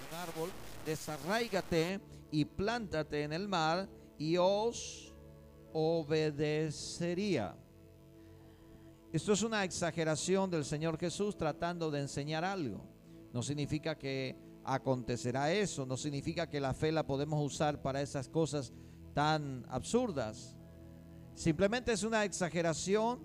un árbol, desarraígate y plántate en el mar y os obedecería. Esto es una exageración del Señor Jesús tratando de enseñar algo. No significa que acontecerá eso, no significa que la fe la podemos usar para esas cosas tan absurdas. Simplemente es una exageración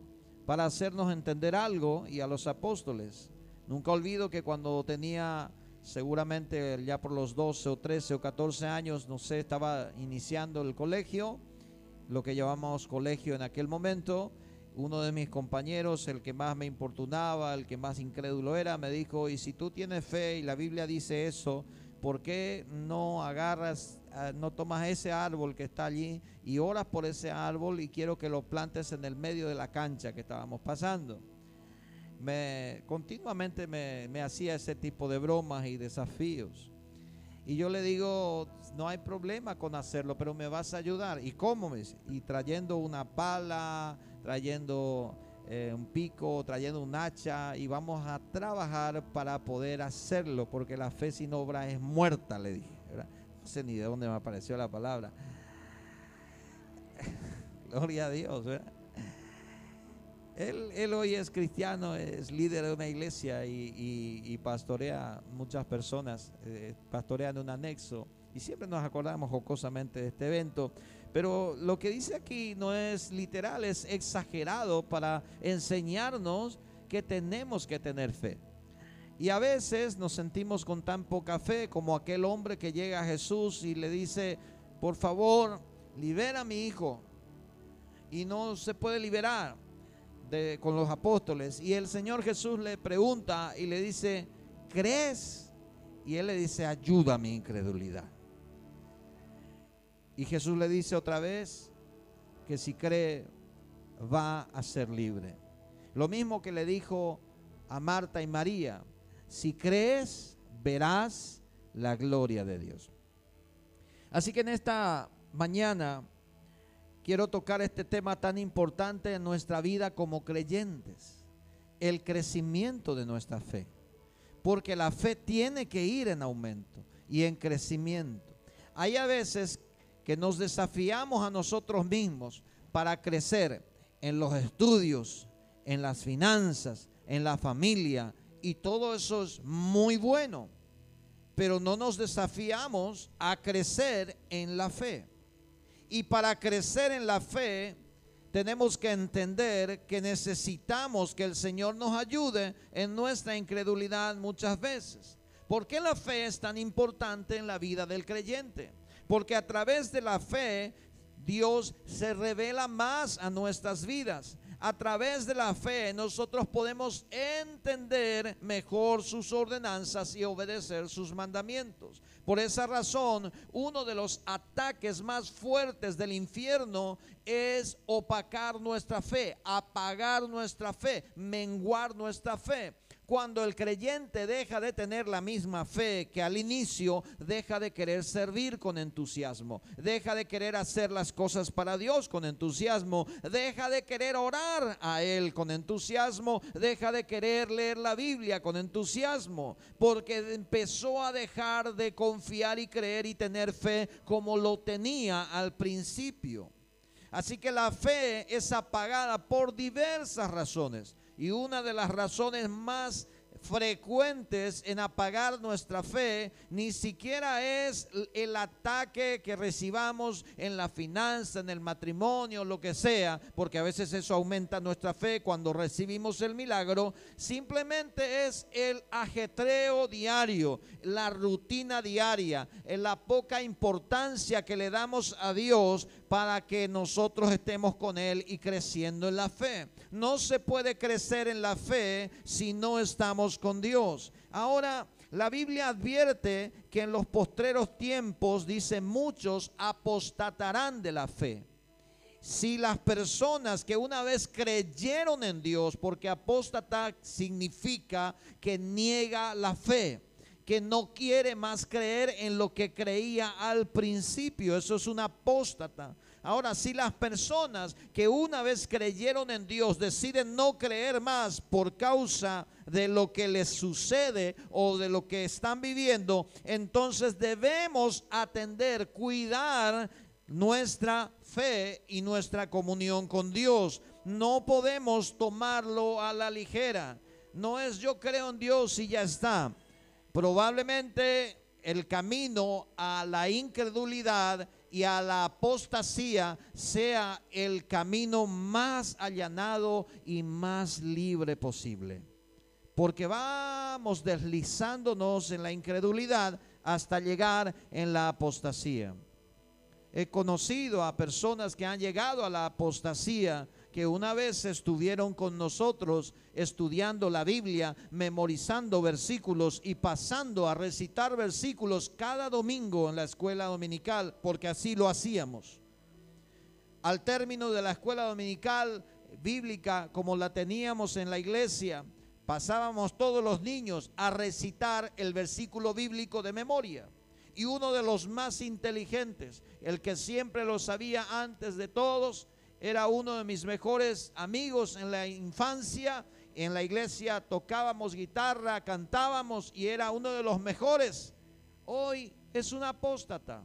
para hacernos entender algo y a los apóstoles. Nunca olvido que cuando tenía seguramente ya por los 12 o 13 o 14 años, no sé, estaba iniciando el colegio, lo que llamamos colegio en aquel momento, uno de mis compañeros, el que más me importunaba, el que más incrédulo era, me dijo, y si tú tienes fe y la Biblia dice eso, ¿por qué no agarras, ah, no tomas ese árbol que está allí y oras por ese árbol y quiero que lo plantes en el medio de la cancha que estábamos pasando? Me, continuamente me, me hacía ese tipo de bromas y desafíos. Y yo le digo, no hay problema con hacerlo, pero me vas a ayudar. ¿Y cómo? Me Y trayendo una pala, trayendo eh, un pico, trayendo un hacha y vamos a trabajar para poder hacerlo, porque la fe sin obra es muerta, le dije. No sé ni de dónde me apareció la palabra. Gloria a Dios. Él, hoy es cristiano, es líder de una iglesia y, pastorea muchas personas, eh, pastorea en un anexo y siempre nos acordamos jocosamente de este evento. Pero lo que dice aquí no es literal, es exagerado para enseñarnos que tenemos que tener fe. Y a veces nos sentimos con tan poca fe como aquel hombre que llega a Jesús y le dice, por favor, libera a mi hijo. Y no se puede liberar con los apóstoles. Y el Señor Jesús le pregunta y le dice, ¿crees? Y él le dice, ayuda a mi incredulidad. Y Jesús le dice otra vez que si cree va a ser libre. Lo mismo que le dijo a Marta y María, si crees verás la gloria de Dios. Así que en esta mañana quiero tocar este tema tan importante en nuestra vida como creyentes, el crecimiento de nuestra fe. Porque la fe tiene que ir en aumento y en crecimiento. Hay a veces que nos desafiamos a nosotros mismos para crecer en los estudios, en las finanzas, en la familia, y todo eso es muy bueno, pero no nos desafiamos a crecer en la fe. Y para crecer en la fe, tenemos que entender que necesitamos que el Señor nos ayude en nuestra incredulidad muchas veces. ¿Por qué la fe es tan importante en la vida del creyente? Porque a través de la fe Dios se revela más a nuestras vidas. A través de la fe nosotros podemos entender mejor sus ordenanzas y obedecer sus mandamientos. Por esa razón, uno de los ataques más fuertes del infierno es opacar nuestra fe, apagar nuestra fe, menguar nuestra fe cuando el creyente deja de tener la misma fe que al inicio, deja de querer servir con entusiasmo, deja de querer hacer las cosas para Dios con entusiasmo, deja de querer orar a Él con entusiasmo, deja de querer leer la Biblia con entusiasmo, porque empezó a dejar de confiar y creer y tener fe como lo tenía al principio. Así que la fe es apagada por diversas razones. Y una de las razones más frecuentes en apagar nuestra fe, ni siquiera es el ataque que recibamos en la finanza, en el matrimonio, lo que sea, porque a veces eso aumenta nuestra fe cuando recibimos el milagro, simplemente es el ajetreo diario, la rutina diaria, la poca importancia que le damos a Dios para que nosotros estemos con Él y creciendo en la fe. No se puede crecer en la fe si no estamos con Dios. Ahora, la Biblia advierte que en los postreros tiempos, dice, muchos apostatarán de la fe. Si las personas que una vez creyeron en Dios, porque apóstata significa que niega la fe, que no quiere más creer en lo que creía al principio, eso es un apóstata. Ahora, si las personas que una vez creyeron en Dios deciden no creer más por causa de lo que les sucede o de lo que están viviendo, entonces debemos atender, cuidar nuestra fe y nuestra comunión con Dios. No podemos tomarlo a la ligera. No es yo creo en Dios y ya está. Probablemente el camino a la incredulidad y a la apostasía sea el camino más allanado y más libre posible. Porque vamos deslizándonos en la incredulidad hasta llegar en la apostasía. He conocido a personas que han llegado a la apostasía que una vez estuvieron con nosotros estudiando la Biblia, memorizando versículos y pasando a recitar versículos cada domingo en la escuela dominical, porque así lo hacíamos. Al término de la escuela dominical bíblica, como la teníamos en la iglesia, pasábamos todos los niños a recitar el versículo bíblico de memoria. Y uno de los más inteligentes, el que siempre lo sabía antes de todos, era uno de mis mejores amigos en la infancia. En la iglesia tocábamos guitarra, cantábamos y era uno de los mejores. Hoy es un apóstata.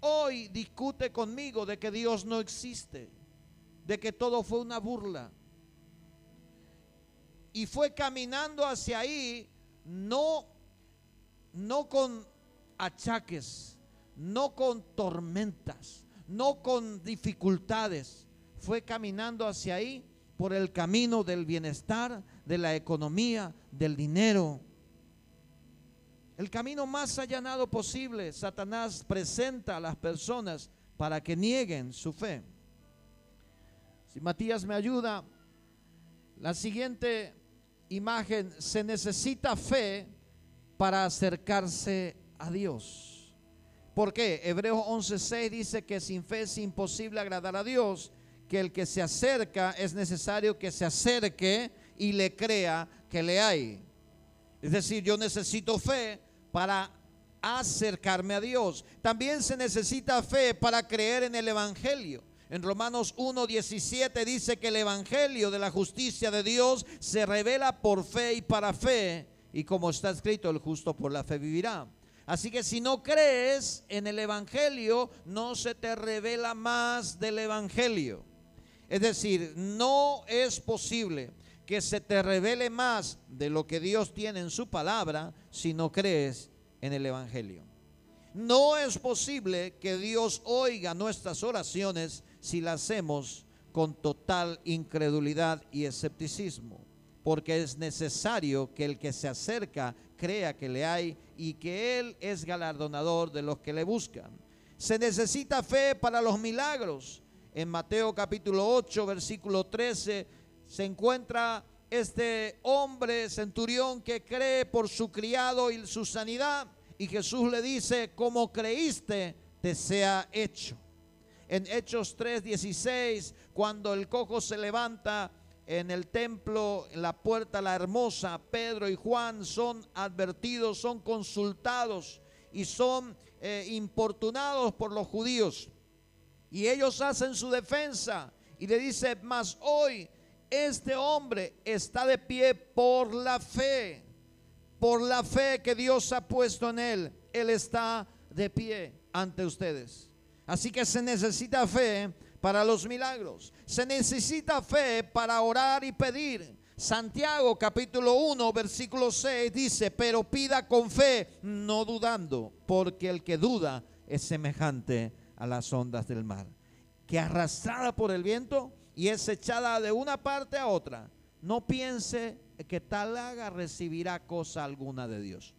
Hoy discute conmigo de que Dios no existe, de que todo fue una burla. Y fue caminando hacia ahí no no con achaques, no con tormentas, no con dificultades, fue caminando hacia ahí por el camino del bienestar, de la economía, del dinero. El camino más allanado posible, Satanás presenta a las personas para que nieguen su fe. Si Matías me ayuda, la siguiente imagen, se necesita fe para acercarse a Dios. ¿Por qué? Hebreos 11:6 dice que sin fe es imposible agradar a Dios que el que se acerca es necesario que se acerque y le crea que le hay. Es decir, yo necesito fe para acercarme a Dios. También se necesita fe para creer en el Evangelio. En Romanos 1.17 dice que el Evangelio de la justicia de Dios se revela por fe y para fe. Y como está escrito, el justo por la fe vivirá. Así que si no crees en el Evangelio, no se te revela más del Evangelio. Es decir, no es posible que se te revele más de lo que Dios tiene en su palabra si no crees en el Evangelio. No es posible que Dios oiga nuestras oraciones si las hacemos con total incredulidad y escepticismo, porque es necesario que el que se acerca crea que le hay y que Él es galardonador de los que le buscan. Se necesita fe para los milagros en Mateo capítulo 8, versículo 13, se encuentra este hombre centurión que cree por su criado y su sanidad. Y Jesús le dice, como creíste, te sea hecho. En Hechos 3:16, cuando el cojo se levanta en el templo, en la puerta la hermosa, Pedro y Juan son advertidos, son consultados y son eh, importunados por los judíos. Y ellos hacen su defensa y le dice, mas hoy este hombre está de pie por la fe, por la fe que Dios ha puesto en él. Él está de pie ante ustedes. Así que se necesita fe para los milagros. Se necesita fe para orar y pedir. Santiago capítulo 1 versículo 6 dice, pero pida con fe, no dudando, porque el que duda es semejante a las ondas del mar, que arrastrada por el viento y es echada de una parte a otra. No piense que tal haga recibirá cosa alguna de Dios.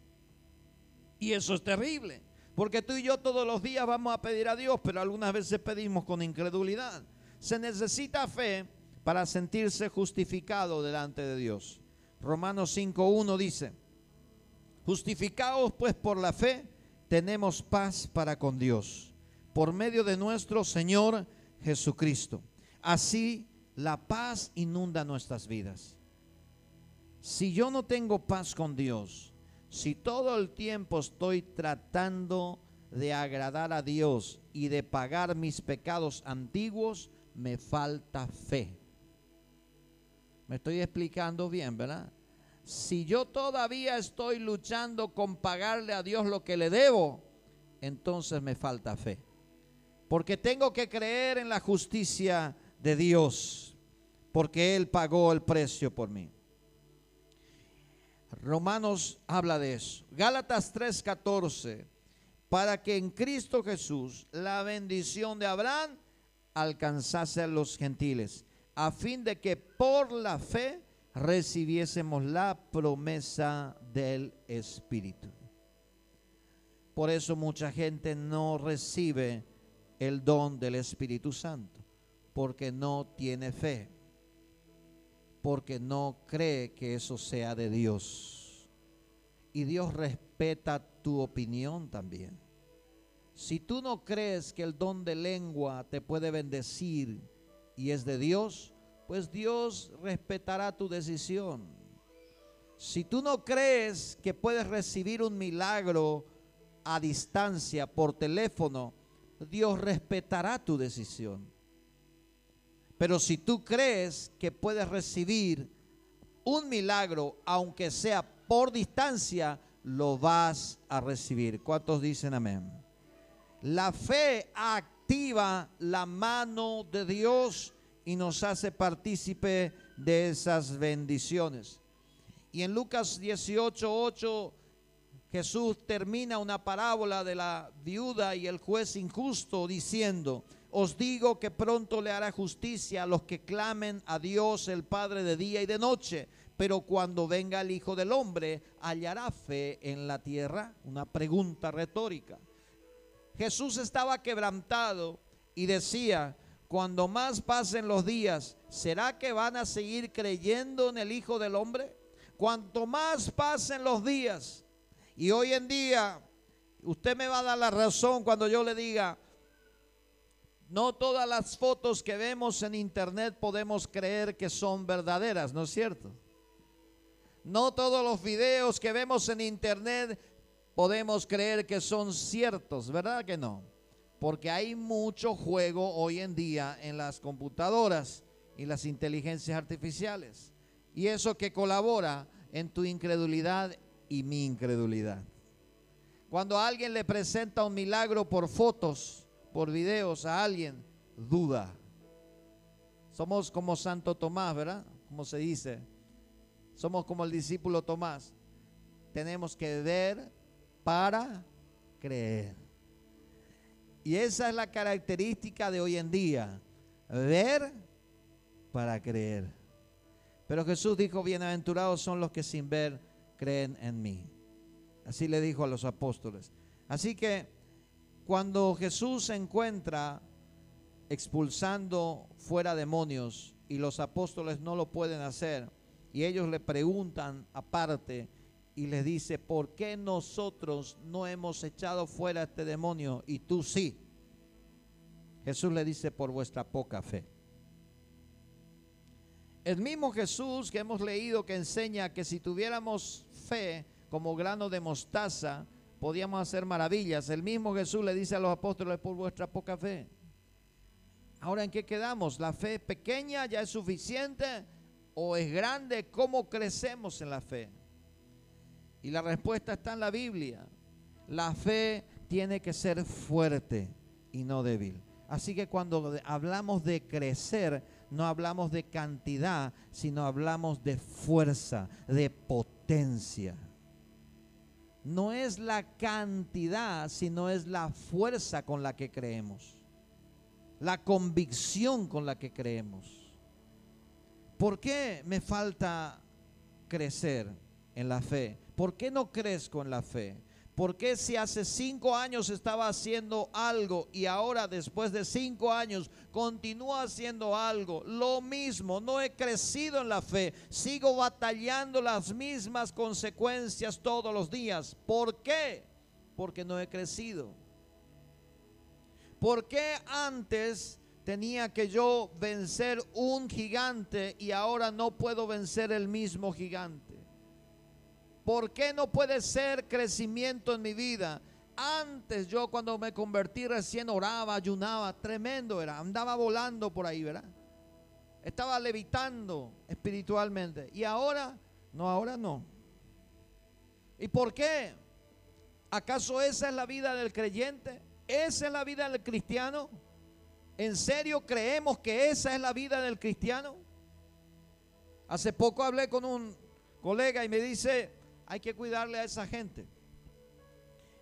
Y eso es terrible, porque tú y yo todos los días vamos a pedir a Dios, pero algunas veces pedimos con incredulidad. Se necesita fe para sentirse justificado delante de Dios. Romanos 5.1 dice, justificados pues por la fe, tenemos paz para con Dios por medio de nuestro Señor Jesucristo. Así la paz inunda nuestras vidas. Si yo no tengo paz con Dios, si todo el tiempo estoy tratando de agradar a Dios y de pagar mis pecados antiguos, me falta fe. Me estoy explicando bien, ¿verdad? Si yo todavía estoy luchando con pagarle a Dios lo que le debo, entonces me falta fe. Porque tengo que creer en la justicia de Dios, porque Él pagó el precio por mí. Romanos habla de eso. Gálatas 3:14, para que en Cristo Jesús la bendición de Abraham alcanzase a los gentiles, a fin de que por la fe recibiésemos la promesa del Espíritu. Por eso mucha gente no recibe el don del Espíritu Santo, porque no tiene fe porque no cree que eso sea de Dios. Y Dios respeta tu opinión también. Si tú no crees que el don de lengua te puede bendecir y es de Dios, pues Dios respetará tu decisión. Si tú no crees que puedes recibir un milagro a distancia por teléfono, Dios respetará tu decisión. Pero si tú crees que puedes recibir un milagro, aunque sea por distancia, lo vas a recibir. ¿Cuántos dicen amén? La fe activa la mano de Dios y nos hace partícipe de esas bendiciones. Y en Lucas 18:8 Jesús termina una parábola de la viuda y el juez injusto diciendo, os digo que pronto le hará justicia a los que clamen a Dios el Padre de día y de noche. Pero cuando venga el Hijo del Hombre, ¿hallará fe en la tierra? Una pregunta retórica. Jesús estaba quebrantado y decía, cuando más pasen los días, ¿será que van a seguir creyendo en el Hijo del Hombre? Cuanto más pasen los días, y hoy en día, usted me va a dar la razón cuando yo le diga, no todas las fotos que vemos en internet podemos creer que son verdaderas, ¿no es cierto? No todos los videos que vemos en internet podemos creer que son ciertos, ¿verdad que no? Porque hay mucho juego hoy en día en las computadoras y las inteligencias artificiales. Y eso que colabora en tu incredulidad y mi incredulidad. Cuando alguien le presenta un milagro por fotos, por videos a alguien, duda. Somos como Santo Tomás, ¿verdad? Como se dice. Somos como el discípulo Tomás. Tenemos que ver para creer. Y esa es la característica de hoy en día. Ver para creer. Pero Jesús dijo, bienaventurados son los que sin ver creen en mí. Así le dijo a los apóstoles. Así que cuando Jesús se encuentra expulsando fuera demonios y los apóstoles no lo pueden hacer, y ellos le preguntan aparte y les dice, ¿por qué nosotros no hemos echado fuera este demonio y tú sí? Jesús le dice, por vuestra poca fe. El mismo Jesús que hemos leído que enseña que si tuviéramos fe como grano de mostaza, podíamos hacer maravillas. El mismo Jesús le dice a los apóstoles por vuestra poca fe. Ahora, ¿en qué quedamos? ¿La fe pequeña ya es suficiente o es grande? ¿Cómo crecemos en la fe? Y la respuesta está en la Biblia. La fe tiene que ser fuerte y no débil. Así que cuando hablamos de crecer, no hablamos de cantidad, sino hablamos de fuerza, de potencia no es la cantidad, sino es la fuerza con la que creemos, la convicción con la que creemos. ¿Por qué me falta crecer en la fe? ¿Por qué no crezco en la fe? ¿Por qué si hace cinco años estaba haciendo algo y ahora después de cinco años continúa haciendo algo? Lo mismo, no he crecido en la fe, sigo batallando las mismas consecuencias todos los días. ¿Por qué? Porque no he crecido. ¿Por qué antes tenía que yo vencer un gigante y ahora no puedo vencer el mismo gigante? ¿Por qué no puede ser crecimiento en mi vida? Antes yo cuando me convertí recién oraba, ayunaba, tremendo era, andaba volando por ahí, ¿verdad? Estaba levitando espiritualmente. Y ahora, no, ahora no. ¿Y por qué? ¿Acaso esa es la vida del creyente? ¿Esa es la vida del cristiano? ¿En serio creemos que esa es la vida del cristiano? Hace poco hablé con un colega y me dice, hay que cuidarle a esa gente.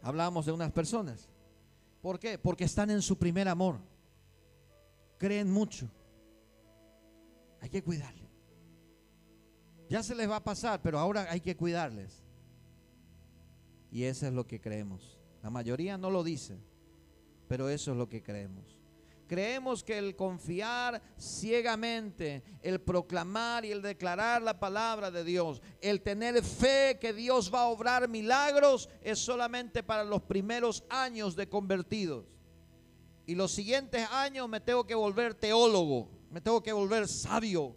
Hablamos de unas personas. ¿Por qué? Porque están en su primer amor. Creen mucho. Hay que cuidarle. Ya se les va a pasar, pero ahora hay que cuidarles. Y eso es lo que creemos. La mayoría no lo dice, pero eso es lo que creemos. Creemos que el confiar ciegamente, el proclamar y el declarar la palabra de Dios, el tener fe que Dios va a obrar milagros es solamente para los primeros años de convertidos. Y los siguientes años me tengo que volver teólogo, me tengo que volver sabio.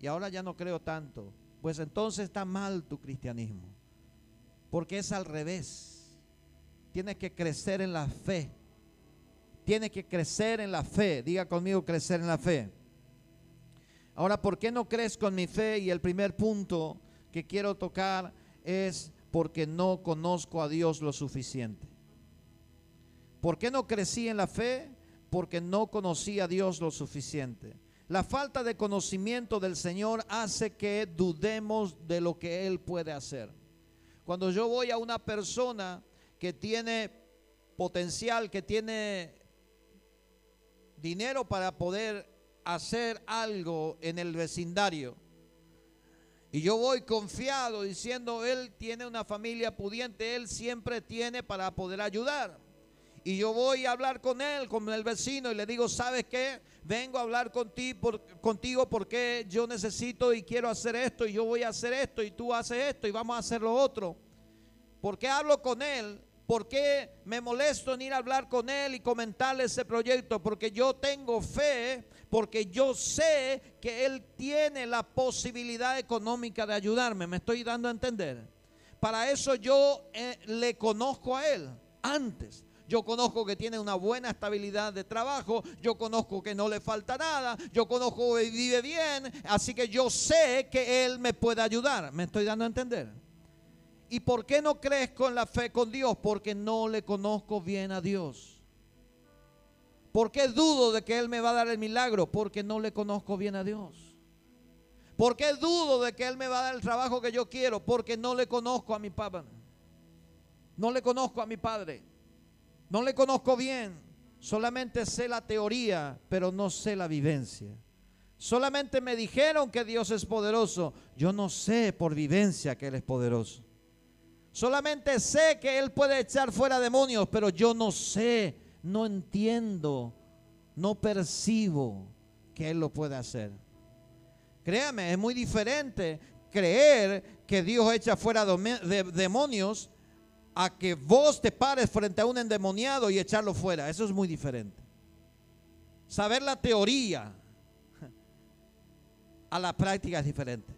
Y ahora ya no creo tanto. Pues entonces está mal tu cristianismo. Porque es al revés. Tienes que crecer en la fe tiene que crecer en la fe. Diga conmigo, crecer en la fe. Ahora, ¿por qué no crees con mi fe? Y el primer punto que quiero tocar es porque no conozco a Dios lo suficiente. ¿Por qué no crecí en la fe? Porque no conocí a Dios lo suficiente. La falta de conocimiento del Señor hace que dudemos de lo que Él puede hacer. Cuando yo voy a una persona que tiene potencial, que tiene dinero para poder hacer algo en el vecindario. Y yo voy confiado diciendo, él tiene una familia pudiente, él siempre tiene para poder ayudar. Y yo voy a hablar con él, con el vecino, y le digo, ¿sabes qué? Vengo a hablar contigo, por, contigo porque yo necesito y quiero hacer esto, y yo voy a hacer esto, y tú haces esto, y vamos a hacer lo otro. porque hablo con él? ¿Por qué me molesto en ir a hablar con él y comentarle ese proyecto? Porque yo tengo fe, porque yo sé que él tiene la posibilidad económica de ayudarme. ¿Me estoy dando a entender? Para eso yo eh, le conozco a él antes. Yo conozco que tiene una buena estabilidad de trabajo. Yo conozco que no le falta nada. Yo conozco que vive bien. Así que yo sé que Él me puede ayudar. ¿Me estoy dando a entender? ¿Y por qué no crees con la fe con Dios? Porque no le conozco bien a Dios. ¿Por qué dudo de que Él me va a dar el milagro? Porque no le conozco bien a Dios. ¿Por qué dudo de que Él me va a dar el trabajo que yo quiero? Porque no le conozco a mi papá. No le conozco a mi padre. No le conozco bien. Solamente sé la teoría, pero no sé la vivencia. Solamente me dijeron que Dios es poderoso. Yo no sé por vivencia que Él es poderoso. Solamente sé que Él puede echar fuera demonios, pero yo no sé, no entiendo, no percibo que Él lo puede hacer. Créame, es muy diferente creer que Dios echa fuera demonios a que vos te pares frente a un endemoniado y echarlo fuera. Eso es muy diferente. Saber la teoría a la práctica es diferente.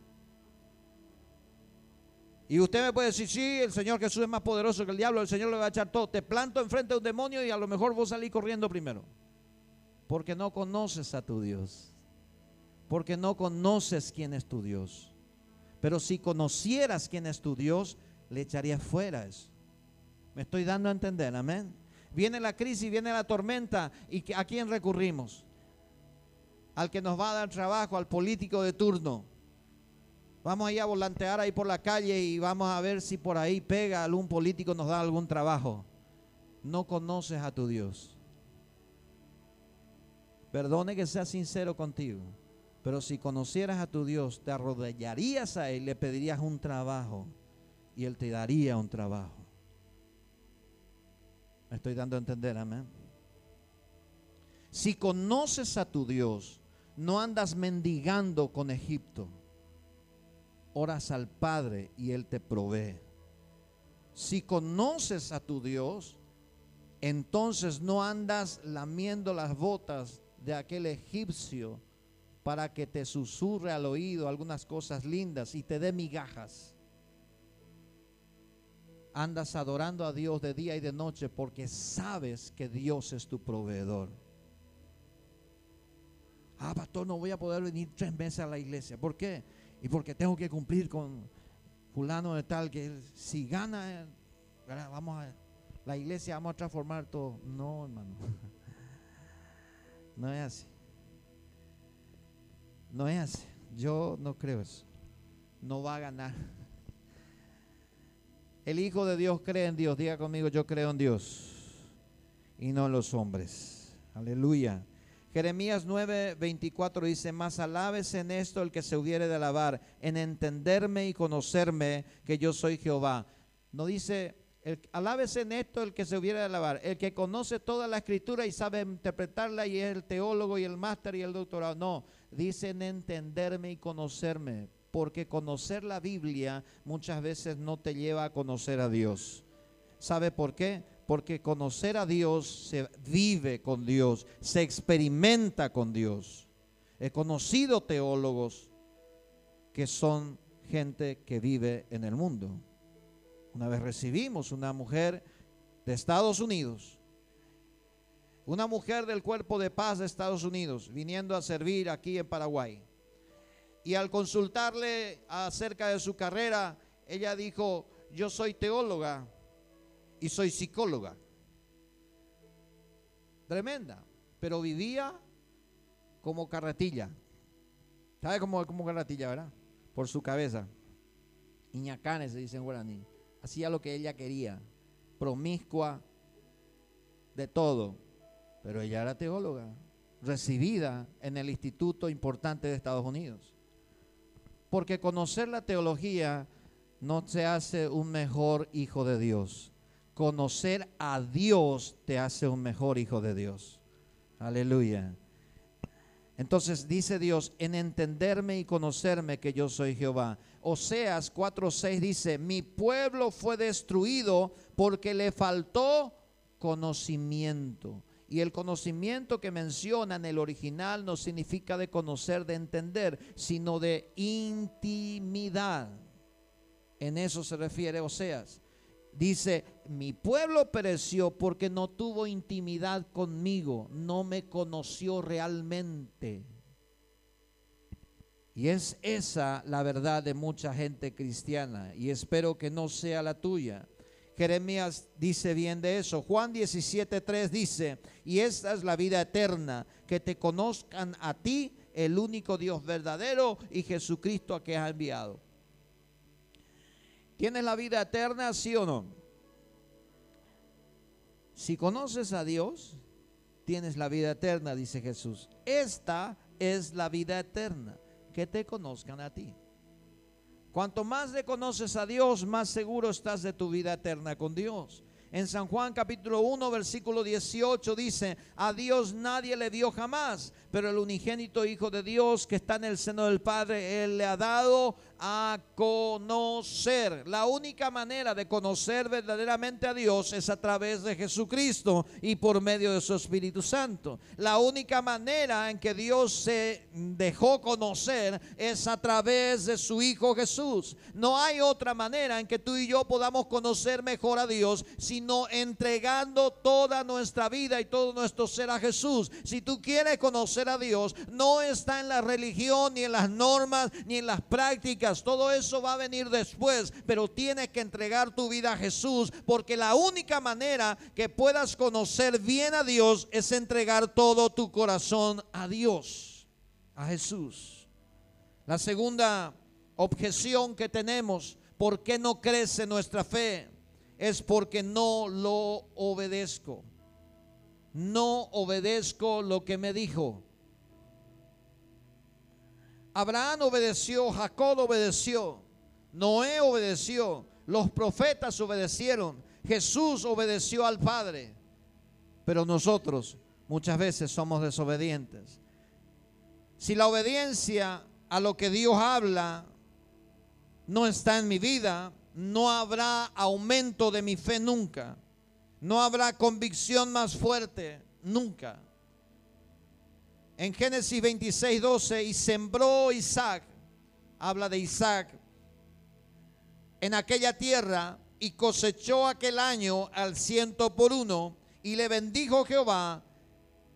Y usted me puede decir, sí, el Señor Jesús es más poderoso que el diablo, el Señor le va a echar todo. Te planto enfrente de un demonio y a lo mejor vos salís corriendo primero. Porque no conoces a tu Dios. Porque no conoces quién es tu Dios. Pero si conocieras quién es tu Dios, le echarías fuera eso. Me estoy dando a entender, amén. Viene la crisis, viene la tormenta. ¿Y a quién recurrimos? Al que nos va a dar trabajo, al político de turno Vamos a ir a volantear ahí por la calle y vamos a ver si por ahí pega algún político, nos da algún trabajo. No conoces a tu Dios. Perdone que sea sincero contigo, pero si conocieras a tu Dios, te arrodillarías a Él, le pedirías un trabajo y Él te daría un trabajo. Me estoy dando a entender, amén. Si conoces a tu Dios, no andas mendigando con Egipto oras al Padre y Él te provee. Si conoces a tu Dios, entonces no andas lamiendo las botas de aquel egipcio para que te susurre al oído algunas cosas lindas y te dé migajas. andas adorando a Dios de día y de noche porque sabes que Dios es tu proveedor. Ah, pastor, no voy a poder venir tres meses a la iglesia. ¿Por qué? Y porque tengo que cumplir con fulano de tal que si gana, vamos a la iglesia, vamos a transformar todo. No, hermano. No es así. No es así. Yo no creo eso. No va a ganar. El Hijo de Dios cree en Dios. Diga conmigo, yo creo en Dios y no en los hombres. Aleluya. Jeremías 9, 24 dice, más alabes en esto el que se hubiere de alabar, en entenderme y conocerme que yo soy Jehová. No dice, el, en esto el que se hubiere de alabar, el que conoce toda la escritura y sabe interpretarla y es el teólogo y el máster y el doctorado. No, dice en entenderme y conocerme, porque conocer la Biblia muchas veces no te lleva a conocer a Dios. ¿Sabe por qué? Porque conocer a Dios se vive con Dios, se experimenta con Dios. He conocido teólogos que son gente que vive en el mundo. Una vez recibimos una mujer de Estados Unidos, una mujer del cuerpo de paz de Estados Unidos, viniendo a servir aquí en Paraguay. Y al consultarle acerca de su carrera, ella dijo, yo soy teóloga, y soy psicóloga. Tremenda. Pero vivía como carretilla. ¿Sabe cómo como carretilla, verdad? Por su cabeza. Iñacanes se dice en guaraní. Hacía lo que ella quería. Promiscua de todo. Pero ella era teóloga. Recibida en el instituto importante de Estados Unidos. Porque conocer la teología no se hace un mejor hijo de Dios conocer a Dios te hace un mejor hijo de Dios. Aleluya. Entonces dice Dios, en entenderme y conocerme que yo soy Jehová. Oseas 4:6 dice, mi pueblo fue destruido porque le faltó conocimiento. Y el conocimiento que menciona en el original no significa de conocer, de entender, sino de intimidad. En eso se refiere Oseas. Dice, mi pueblo pereció porque no tuvo intimidad conmigo, no me conoció realmente. Y es esa la verdad de mucha gente cristiana y espero que no sea la tuya. Jeremías dice bien de eso. Juan 17:3 dice, y esta es la vida eterna, que te conozcan a ti, el único Dios verdadero, y Jesucristo a que has enviado. ¿Tienes la vida eterna, sí o no? Si conoces a Dios, tienes la vida eterna, dice Jesús. Esta es la vida eterna, que te conozcan a ti. Cuanto más le conoces a Dios, más seguro estás de tu vida eterna con Dios. En San Juan capítulo 1, versículo 18 dice, a Dios nadie le dio jamás, pero el unigénito Hijo de Dios que está en el seno del Padre, Él le ha dado a conocer. La única manera de conocer verdaderamente a Dios es a través de Jesucristo y por medio de su Espíritu Santo. La única manera en que Dios se dejó conocer es a través de su Hijo Jesús. No hay otra manera en que tú y yo podamos conocer mejor a Dios sino entregando toda nuestra vida y todo nuestro ser a Jesús. Si tú quieres conocer a Dios, no está en la religión, ni en las normas, ni en las prácticas todo eso va a venir después, pero tienes que entregar tu vida a Jesús, porque la única manera que puedas conocer bien a Dios es entregar todo tu corazón a Dios, a Jesús. La segunda objeción que tenemos, ¿por qué no crece nuestra fe? Es porque no lo obedezco. No obedezco lo que me dijo. Abraham obedeció, Jacob obedeció, Noé obedeció, los profetas obedecieron, Jesús obedeció al Padre. Pero nosotros muchas veces somos desobedientes. Si la obediencia a lo que Dios habla no está en mi vida, no habrá aumento de mi fe nunca. No habrá convicción más fuerte nunca en Génesis 26, 12, y sembró Isaac, habla de Isaac, en aquella tierra y cosechó aquel año al ciento por uno y le bendijo Jehová.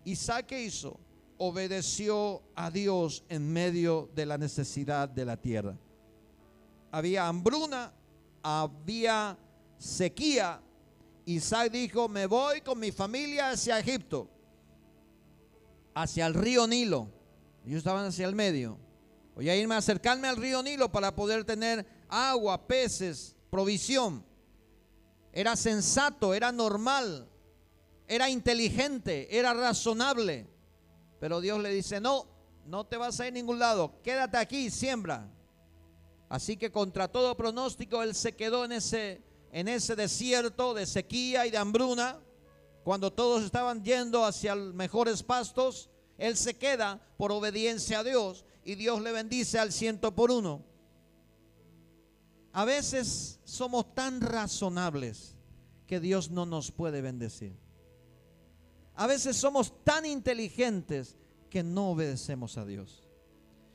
Isaac qué hizo? Obedeció a Dios en medio de la necesidad de la tierra. Había hambruna, había sequía. Isaac dijo, me voy con mi familia hacia Egipto, hacia el río Nilo. Ellos estaban hacia el medio. Voy a irme a acercarme al río Nilo para poder tener agua, peces, provisión. Era sensato, era normal, era inteligente, era razonable. Pero Dios le dice, no, no te vas a ir a ningún lado, quédate aquí, siembra. Así que contra todo pronóstico, él se quedó en ese, en ese desierto de sequía y de hambruna. Cuando todos estaban yendo hacia mejores pastos, él se queda por obediencia a Dios y Dios le bendice al ciento por uno. A veces somos tan razonables que Dios no nos puede bendecir. A veces somos tan inteligentes que no obedecemos a Dios.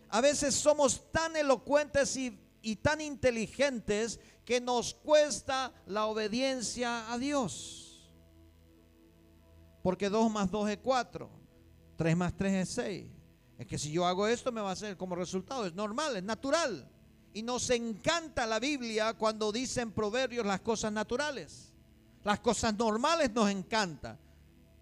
A veces somos tan elocuentes y, tan inteligentes que nos cuesta la obediencia a Dios. Porque 2 más 2 es 4, 3 más 3 es 6. Es que si yo hago esto me va a hacer como resultado. Es normal, es natural. Y nos encanta la Biblia cuando dicen proverbios las cosas naturales. Las cosas normales nos encanta.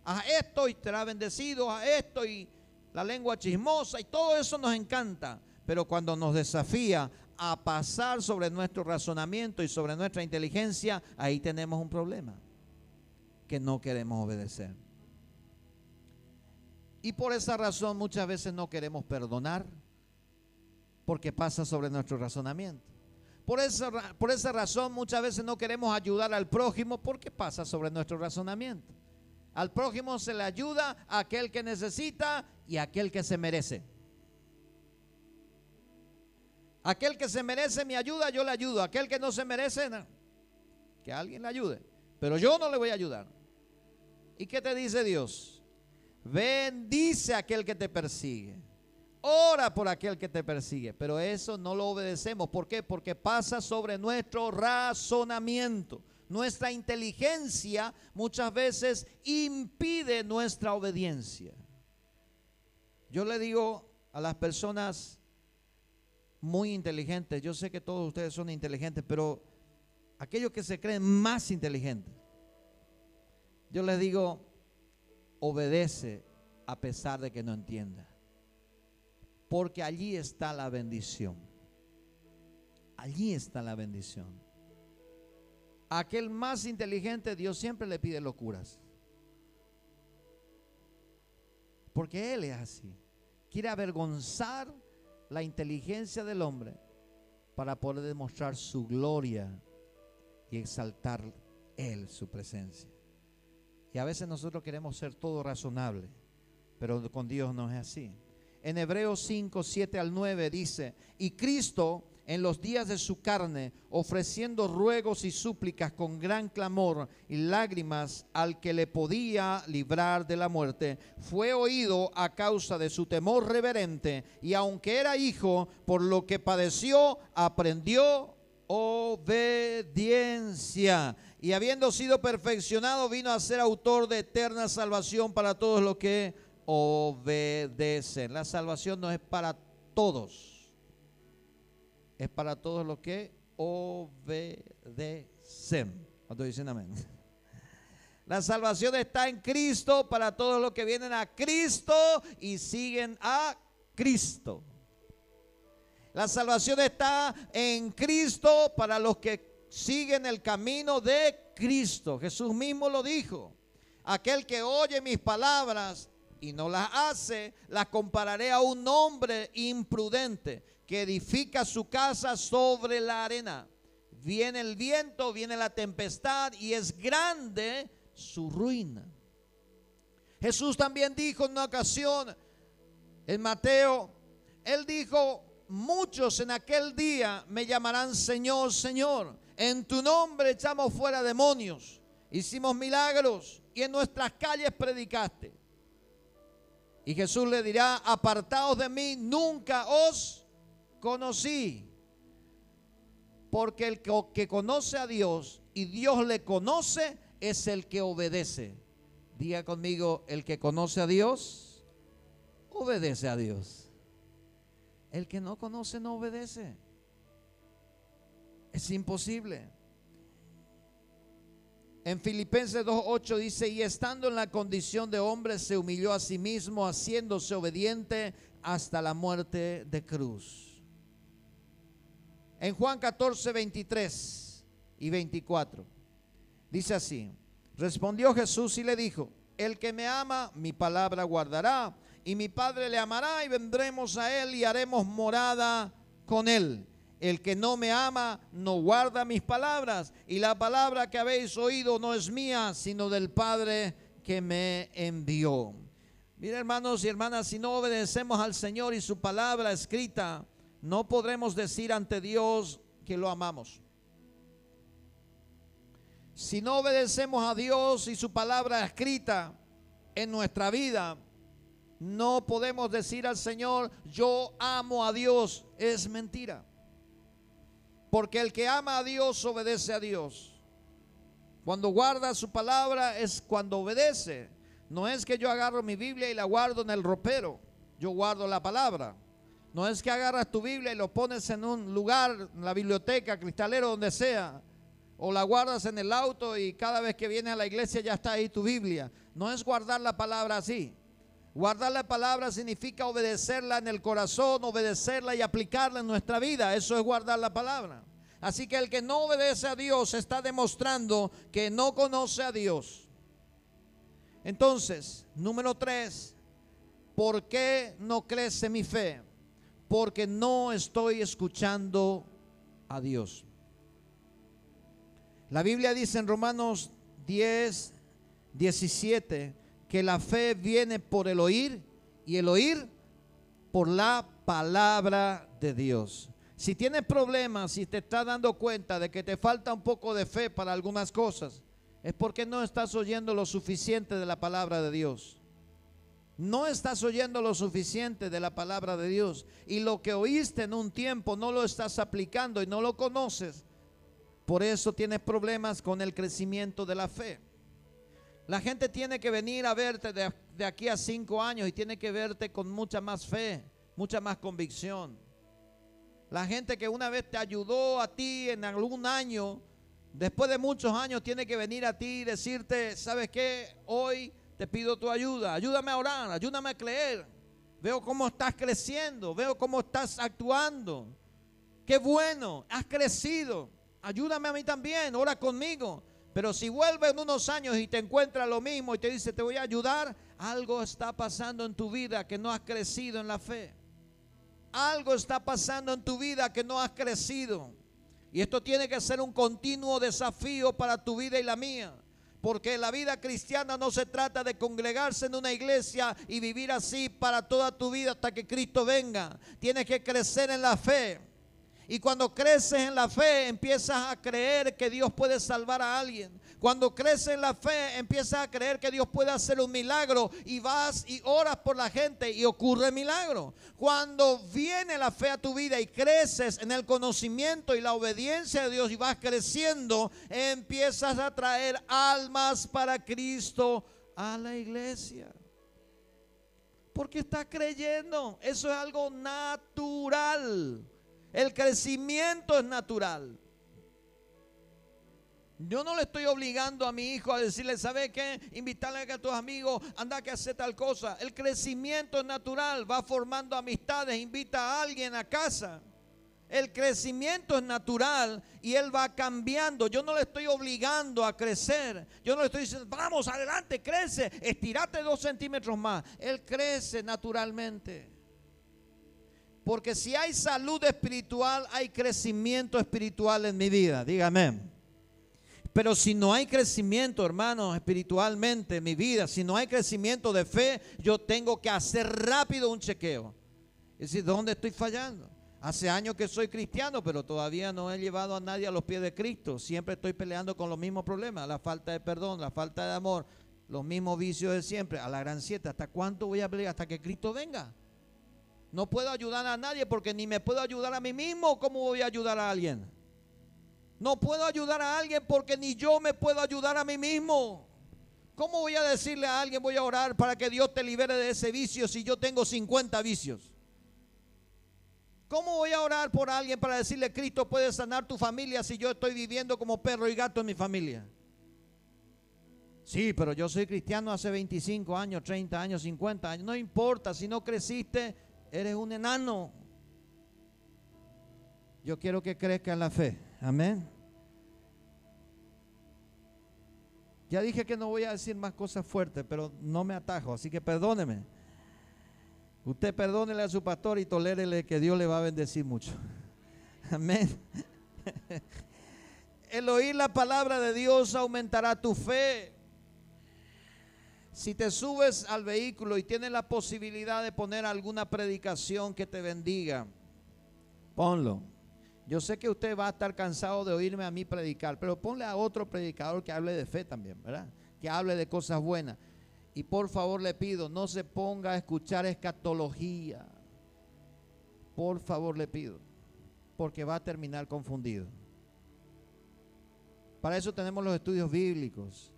A esto y será bendecido, a esto y la lengua chismosa y todo eso nos encanta. Pero cuando nos desafía a pasar sobre nuestro razonamiento y sobre nuestra inteligencia, ahí tenemos un problema que no queremos obedecer. Y por esa razón muchas veces no queremos perdonar porque pasa sobre nuestro razonamiento. Por esa, por esa razón muchas veces no queremos ayudar al prójimo porque pasa sobre nuestro razonamiento. Al prójimo se le ayuda a aquel que necesita y a aquel que se merece. Aquel que se merece mi ayuda, yo le ayudo. Aquel que no se merece, que alguien le ayude. Pero yo no le voy a ayudar. ¿Y qué te dice Dios? Bendice a aquel que te persigue. Ora por aquel que te persigue, pero eso no lo obedecemos. ¿Por qué? Porque pasa sobre nuestro razonamiento. Nuestra inteligencia muchas veces impide nuestra obediencia. Yo le digo a las personas muy inteligentes, yo sé que todos ustedes son inteligentes, pero aquellos que se creen más inteligentes, yo les digo, obedece a pesar de que no entienda porque allí está la bendición. Allí está la bendición. Aquel más inteligente, Dios siempre le pide locuras. Porque Él es así. Quiere avergonzar la inteligencia del hombre para poder demostrar su gloria y exaltar Él su presencia. Y a veces nosotros queremos ser todo razonable, pero con Dios no es así en Hebreos 5, 7 al 9 dice, y Cristo en los días de su carne, ofreciendo ruegos y súplicas con gran clamor y lágrimas al que le podía librar de la muerte, fue oído a causa de su temor reverente, y aunque era hijo, por lo que padeció, aprendió obediencia. Y habiendo sido perfeccionado, vino a ser autor de eterna salvación para todos los que obedecen. La salvación no es para todos, es para todos los que obedecen. ¿Cuánto dicen amén? La salvación está en Cristo para todos los que vienen a Cristo y siguen a Cristo. La salvación está en Cristo para los que siguen el camino de Cristo. Jesús mismo lo dijo. Aquel que oye mis palabras y no las hace, las compararé a un hombre imprudente que edifica su casa sobre la arena. Viene el viento, viene la tempestad y es grande su ruina. Jesús también dijo en una ocasión, en Mateo, él dijo, muchos en aquel día me llamarán Señor, Señor. En tu nombre echamos fuera demonios, hicimos milagros y en nuestras calles predicaste. Y Jesús le dirá, apartaos de mí, nunca os conocí. Porque el que conoce a Dios y Dios le conoce es el que obedece. Diga conmigo, el que conoce a Dios, obedece a Dios. El que no conoce no obedece. Es imposible. En Filipenses 2.8 dice, y estando en la condición de hombre, se humilló a sí mismo, haciéndose obediente hasta la muerte de cruz. En Juan 14, 23 y 24, dice así, respondió Jesús y le dijo, el que me ama, mi palabra guardará, y mi Padre le amará, y vendremos a él y haremos morada con él. El que no me ama no guarda mis palabras y la palabra que habéis oído no es mía, sino del Padre que me envió. Mira hermanos y hermanas, si no obedecemos al Señor y su palabra escrita, no podremos decir ante Dios que lo amamos. Si no obedecemos a Dios y su palabra escrita en nuestra vida, no podemos decir al Señor, yo amo a Dios. Es mentira. Porque el que ama a Dios obedece a Dios. Cuando guarda su palabra es cuando obedece. No es que yo agarro mi Biblia y la guardo en el ropero. Yo guardo la palabra. No es que agarras tu Biblia y lo pones en un lugar, en la biblioteca, cristalero, donde sea. O la guardas en el auto y cada vez que vienes a la iglesia ya está ahí tu Biblia. No es guardar la palabra así. Guardar la palabra significa obedecerla en el corazón, obedecerla y aplicarla en nuestra vida. Eso es guardar la palabra. Así que el que no obedece a Dios está demostrando que no conoce a Dios. Entonces, número tres, ¿por qué no crece mi fe? Porque no estoy escuchando a Dios. La Biblia dice en Romanos 10, 17, que la fe viene por el oír y el oír por la palabra de Dios. Si tienes problemas, si te estás dando cuenta de que te falta un poco de fe para algunas cosas, es porque no estás oyendo lo suficiente de la palabra de Dios. No estás oyendo lo suficiente de la palabra de Dios. Y lo que oíste en un tiempo no lo estás aplicando y no lo conoces. Por eso tienes problemas con el crecimiento de la fe. La gente tiene que venir a verte de, aquí a cinco años y tiene que verte con mucha más fe, mucha más convicción. La gente que una vez te ayudó a ti en algún año, después de muchos años tiene que venir a ti y decirte, ¿sabes qué? Hoy te pido tu ayuda, ayúdame a orar, ayúdame a creer. Veo cómo estás creciendo, veo cómo estás actuando. Qué bueno, has crecido. Ayúdame a mí también, ora conmigo. Pero si vuelve en unos años y te encuentra lo mismo y te dice, te voy a ayudar, algo está pasando en tu vida que no has crecido en la fe. Algo está pasando en tu vida que no has crecido. Y esto tiene que ser un continuo desafío para tu vida y la mía. Porque la vida cristiana no se trata de congregarse en una iglesia y vivir así para toda tu vida hasta que Cristo venga. Tienes que crecer en la fe. Y cuando creces en la fe, empiezas a creer que Dios puede salvar a alguien. Cuando creces en la fe, empiezas a creer que Dios puede hacer un milagro y vas y oras por la gente y ocurre milagro. Cuando viene la fe a tu vida y creces en el conocimiento y la obediencia de Dios y vas creciendo, empiezas a traer almas para Cristo a la iglesia. Porque estás creyendo. Eso es algo natural. El crecimiento es natural. Yo no le estoy obligando a mi hijo a decirle, ¿sabe qué? Invitarle a tus amigos, anda que hacer tal cosa. El crecimiento es natural, va formando amistades, invita a alguien a casa. El crecimiento es natural y él va cambiando. Yo no le estoy obligando a crecer. Yo no le estoy diciendo, vamos, adelante, crece, estirate dos centímetros más. Él crece naturalmente. Porque si hay salud espiritual, hay crecimiento espiritual en mi vida. Dígame. Pero si no hay crecimiento, hermanos, espiritualmente en mi vida, si no hay crecimiento de fe, yo tengo que hacer rápido un chequeo. Es decir, ¿dónde estoy fallando? Hace años que soy cristiano, pero todavía no he llevado a nadie a los pies de Cristo. Siempre estoy peleando con los mismos problemas, la falta de perdón, la falta de amor, los mismos vicios de siempre, a la gran siete. ¿Hasta cuánto voy a pelear? Hasta que Cristo venga. No puedo ayudar a nadie porque ni me puedo ayudar a mí mismo. ¿Cómo voy a ayudar a alguien? No puedo ayudar a alguien porque ni yo me puedo ayudar a mí mismo. ¿Cómo voy a decirle a alguien, voy a orar para que Dios te libere de ese vicio si yo tengo 50 vicios? ¿Cómo voy a orar por alguien para decirle, Cristo puede sanar tu familia si yo estoy viviendo como perro y gato en mi familia? Sí, pero yo soy cristiano hace 25 años, 30 años, 50 años. No importa, si no creciste, eres un enano. Yo quiero que crezca en la fe. Amén. Ya dije que no voy a decir más cosas fuertes, pero no me atajo, así que perdóneme. Usted perdónele a su pastor y tolérele que Dios le va a bendecir mucho. Amén. El oír la palabra de Dios aumentará tu fe. Si te subes al vehículo y tienes la posibilidad de poner alguna predicación que te bendiga, ponlo. Yo sé que usted va a estar cansado de oírme a mí predicar, pero ponle a otro predicador que hable de fe también, ¿verdad? Que hable de cosas buenas. Y por favor le pido, no se ponga a escuchar escatología. Por favor le pido, porque va a terminar confundido. Para eso tenemos los estudios bíblicos.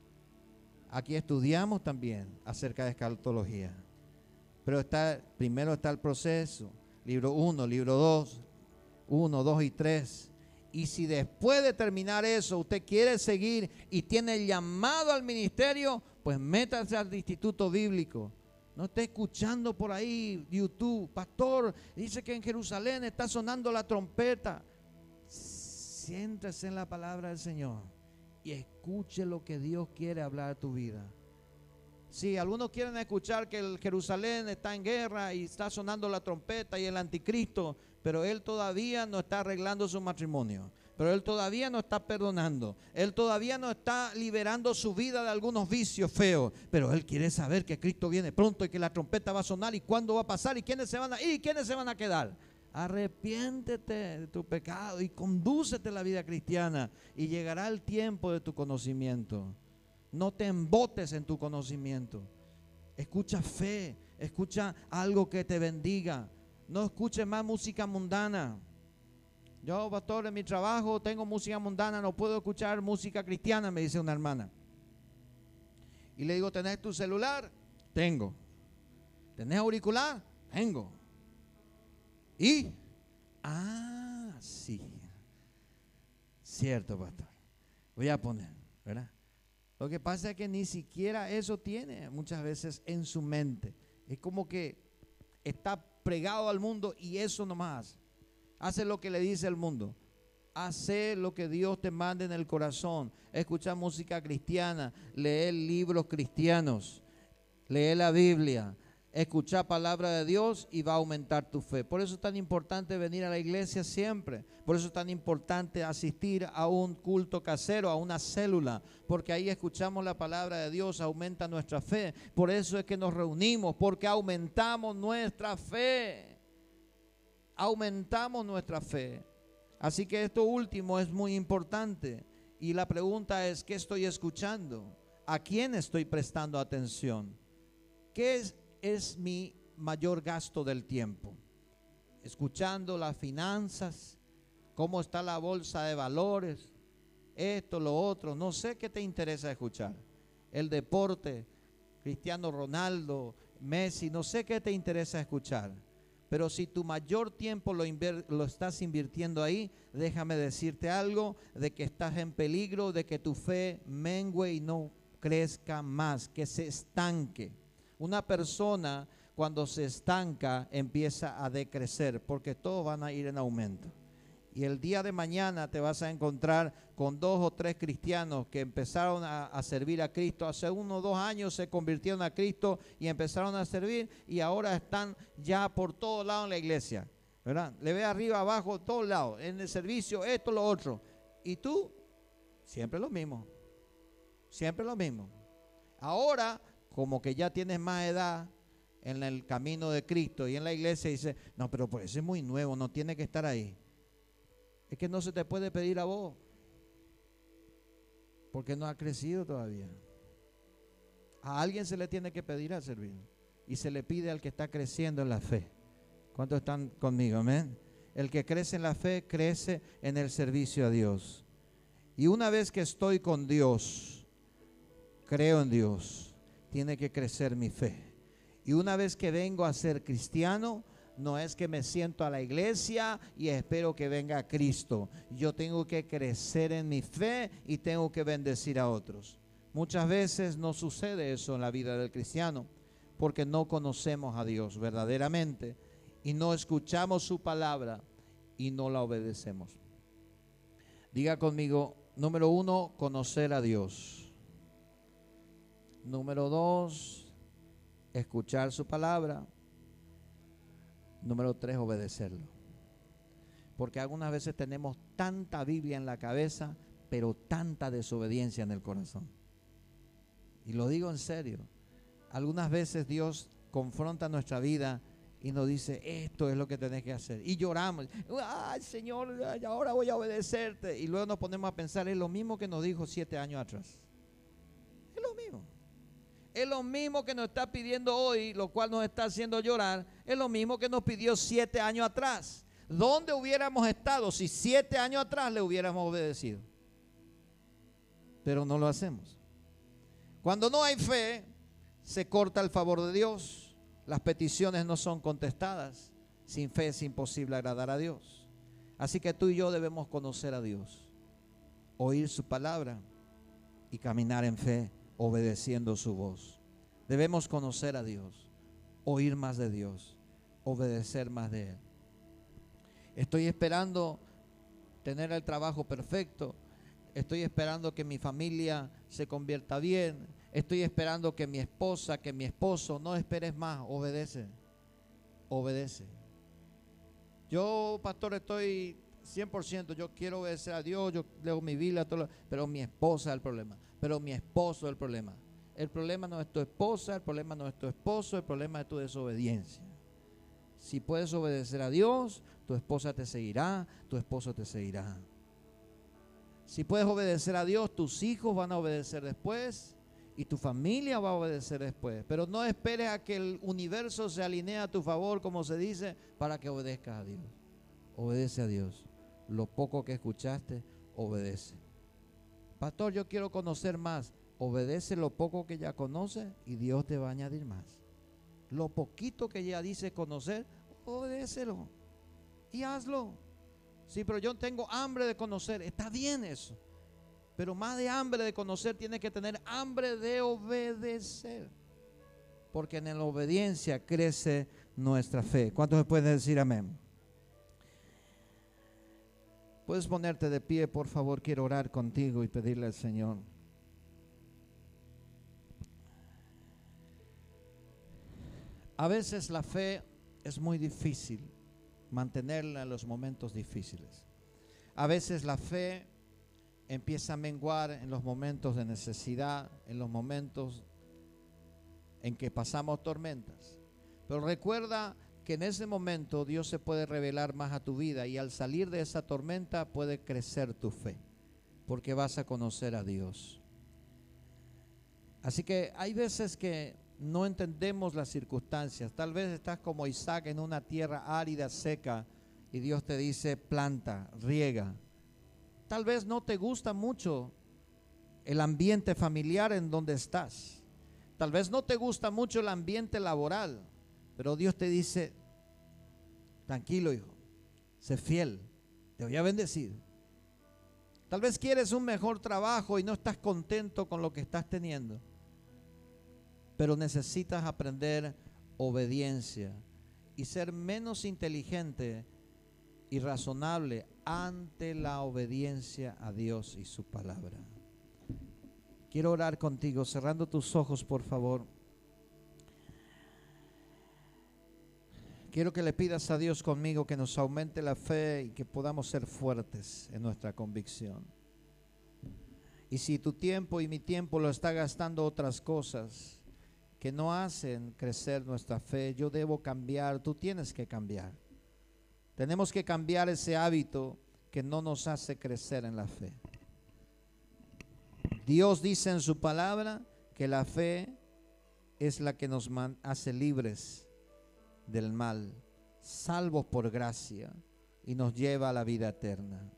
Aquí estudiamos también acerca de escatología. Pero está, primero está el proceso, libro 1, libro 2, 1, 2 y 3. Y si después de terminar eso usted quiere seguir y tiene el llamado al ministerio, pues métase al instituto bíblico. No esté escuchando por ahí YouTube, pastor, dice que en Jerusalén está sonando la trompeta. Siéntese en la palabra del Señor y escuche lo que Dios quiere hablar a tu vida. Sí, algunos quieren escuchar que Jerusalén está en guerra y está sonando la trompeta y el anticristo, pero él todavía no está arreglando su matrimonio. Pero él todavía no está perdonando. Él todavía no está liberando su vida de algunos vicios feos. Pero él quiere saber que Cristo viene pronto y que la trompeta va a sonar y cuándo va a pasar y quiénes se van a ir y quiénes se van a quedar. Arrepiéntete de tu pecado y condúcete la vida cristiana y llegará el tiempo de tu conocimiento. No te embotes en tu conocimiento. Escucha fe, escucha algo que te bendiga. No escuches más música mundana. Yo, pastor, en mi trabajo tengo música mundana, no puedo escuchar música cristiana, me dice una hermana. Y le digo, ¿tenés tu celular? Tengo. ¿Tenés auricular? Tengo. Y, ah, sí. Cierto, pastor. Voy a poner, ¿verdad? Lo que pasa es que ni siquiera eso tiene muchas veces en su mente. Es como que está pregado al mundo y eso nomás hace. lo que le dice el mundo. Hace lo que Dios te mande en el corazón. Escucha música cristiana, lee libros cristianos, lee la Biblia, escuchar palabra de Dios y va a aumentar tu fe. Por eso es tan importante venir a la iglesia siempre. Por eso es tan importante asistir a un culto casero, a una célula, porque ahí escuchamos la palabra de Dios, aumenta nuestra fe. Por eso es que nos reunimos, porque aumentamos nuestra fe. Aumentamos nuestra fe. Así que esto último es muy importante. Y la pregunta es, ¿qué estoy escuchando? ¿A quién estoy prestando atención? ¿Qué es es mi mayor gasto del tiempo. Escuchando las finanzas, cómo está la bolsa de valores, esto, lo otro. No sé qué te interesa escuchar. El deporte, Cristiano Ronaldo, Messi, no sé qué te interesa escuchar. Pero si tu mayor tiempo lo, lo, estás invirtiendo ahí, déjame decirte algo de que estás en peligro, de que tu fe mengue y no crezca más, que se estanque. Una persona cuando se estanca empieza a decrecer porque todos van a ir en aumento. Y el día de mañana te vas a encontrar con dos o tres cristianos que empezaron a, servir a Cristo. Hace uno o dos años se convirtieron a Cristo y empezaron a servir y ahora están ya por todos lados en la iglesia. ¿verdad? Le ve arriba, abajo, todos lados, en el servicio, esto, lo otro. Y tú, siempre lo mismo. Siempre lo mismo. Ahora como que ya tienes más edad en el camino de Cristo y en la iglesia dice, no, pero pues es muy nuevo, no tiene que estar ahí. Es que no se te puede pedir a vos, porque no ha crecido todavía. A alguien se le tiene que pedir a servir y se le pide al que está creciendo en la fe. ¿Cuántos están conmigo? Amén. El que crece en la fe crece en el servicio a Dios. Y una vez que estoy con Dios, creo en Dios, tiene que crecer mi fe. Y una vez que vengo a ser cristiano, no es que me siento a la iglesia y espero que venga Cristo. Yo tengo que crecer en mi fe y tengo que bendecir a otros. Muchas veces no sucede eso en la vida del cristiano porque no conocemos a Dios verdaderamente y no escuchamos su palabra y no la obedecemos. Diga conmigo, número uno, conocer a Dios. Número dos, escuchar su palabra. Número tres, obedecerlo. Porque algunas veces tenemos tanta Biblia en la cabeza, pero tanta desobediencia en el corazón. Y lo digo en serio. Algunas veces Dios confronta nuestra vida y nos dice, esto es lo que tenés que hacer. Y lloramos, ay Señor, ahora voy a obedecerte. Y luego nos ponemos a pensar, es lo mismo que nos dijo siete años atrás. Es lo mismo. Que nos está pidiendo hoy, lo cual nos está haciendo llorar. Es lo mismo que nos pidió siete años atrás. ¿Dónde hubiéramos estado si siete años atrás le hubiéramos obedecido? Pero no lo hacemos. Cuando no hay fe, se corta el favor de Dios. Las peticiones no son contestadas. Sin fe es imposible agradar a Dios. Así que tú y yo debemos conocer a Dios, oír su palabra y caminar en fe obedeciendo su voz. Debemos conocer a Dios, oír más de Dios, obedecer más de Él. Estoy esperando tener el trabajo perfecto. Estoy esperando que mi familia se convierta bien. Estoy esperando que mi esposa, que mi esposo, no esperes más, obedece. Obedece. Yo, pastor, estoy 100%, yo quiero obedecer a Dios, yo leo mi Biblia, todo pero mi esposa es el problema pero mi esposo es el problema. El problema no es tu esposa, el problema no es tu esposo, el problema es tu desobediencia. Si puedes obedecer a Dios, tu esposa te seguirá, tu esposo te seguirá. Si puedes obedecer a Dios, tus hijos van a obedecer después y tu familia va a obedecer después. Pero no esperes a que el universo se alinee a tu favor, como se dice, para que obedezcas a Dios. Obedece a Dios. Lo poco que escuchaste, obedece. Pastor, yo quiero conocer más. Obedece lo poco que ya conoce y Dios te va a añadir más. Lo poquito que ya dice conocer, obedécelo y hazlo. Sí, pero yo tengo hambre de conocer. Está bien eso. Pero más de hambre de conocer, tiene que tener hambre de obedecer. Porque en la obediencia crece nuestra fe. ¿Cuántos pueden decir amén? Puedes ponerte de pie, por favor, quiero orar contigo y pedirle al Señor. A veces la fe es muy difícil mantenerla en los momentos difíciles. A veces la fe empieza a menguar en los momentos de necesidad, en los momentos en que pasamos tormentas. Pero recuerda que en ese momento Dios se puede revelar más a tu vida y al salir de esa tormenta puede crecer tu fe, porque vas a conocer a Dios. Así que hay veces que no entendemos las circunstancias. Tal vez estás como Isaac en una tierra árida, seca, y Dios te dice, planta, riega. Tal vez no te gusta mucho el ambiente familiar en donde estás. Tal vez no te gusta mucho el ambiente laboral. Pero Dios te dice, tranquilo hijo, sé fiel, te voy a bendecir. Tal vez quieres un mejor trabajo y no estás contento con lo que estás teniendo. Pero necesitas aprender obediencia y ser menos inteligente y razonable ante la obediencia a Dios y su palabra. Quiero orar contigo, cerrando tus ojos, por favor. Quiero que le pidas a Dios conmigo que nos aumente la fe y que podamos ser fuertes en nuestra convicción. Y si tu tiempo y mi tiempo lo está gastando otras cosas que no hacen crecer nuestra fe, yo debo cambiar, tú tienes que cambiar. Tenemos que cambiar ese hábito que no nos hace crecer en la fe. Dios dice en su palabra que la fe es la que nos hace libres del mal, salvos por gracia, y nos lleva a la vida eterna.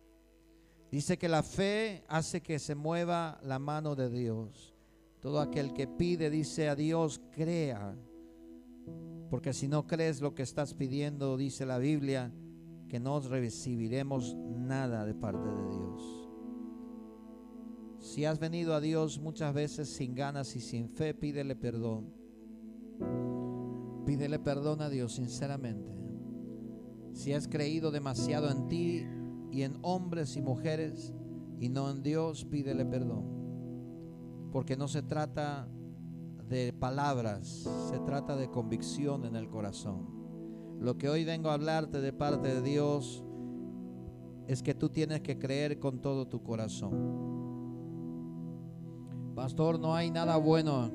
Dice que la fe hace que se mueva la mano de Dios. Todo aquel que pide, dice a Dios, crea. Porque si no crees lo que estás pidiendo, dice la Biblia, que no recibiremos nada de parte de Dios. Si has venido a Dios muchas veces sin ganas y sin fe, pídele perdón. Pídele perdón a Dios sinceramente. Si has creído demasiado en ti y en hombres y mujeres y no en Dios, pídele perdón. Porque no se trata de palabras, se trata de convicción en el corazón. Lo que hoy vengo a hablarte de parte de Dios es que tú tienes que creer con todo tu corazón. Pastor, no hay nada bueno.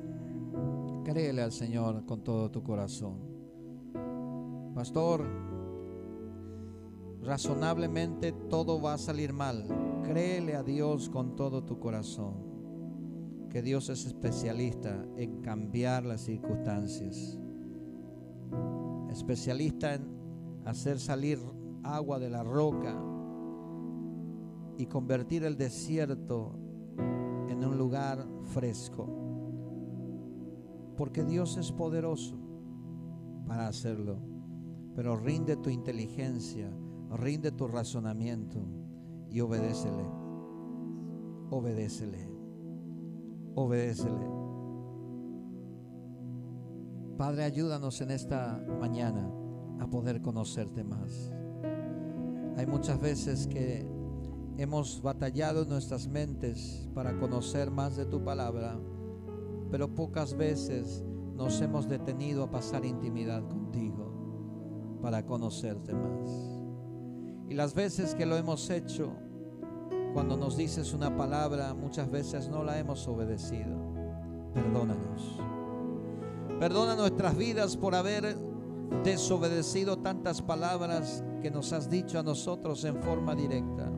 Créele al Señor con todo tu corazón. Pastor, razonablemente todo va a salir mal. Créele a Dios con todo tu corazón. Que Dios es especialista en cambiar las circunstancias. Especialista en hacer salir agua de la roca y convertir el desierto en un lugar fresco. Porque Dios es poderoso para hacerlo. Pero rinde tu inteligencia, rinde tu razonamiento y obedécele. Obedécele. Obedécele. Padre, ayúdanos en esta mañana a poder conocerte más. Hay muchas veces que hemos batallado en nuestras mentes para conocer más de tu palabra, pero pocas veces nos hemos detenido a pasar intimidad contigo para conocerte más. Y las veces que lo hemos hecho, cuando nos dices una palabra, muchas veces no la hemos obedecido. Perdónanos. Perdona nuestras vidas por haber desobedecido tantas palabras que nos has dicho a nosotros en forma directa.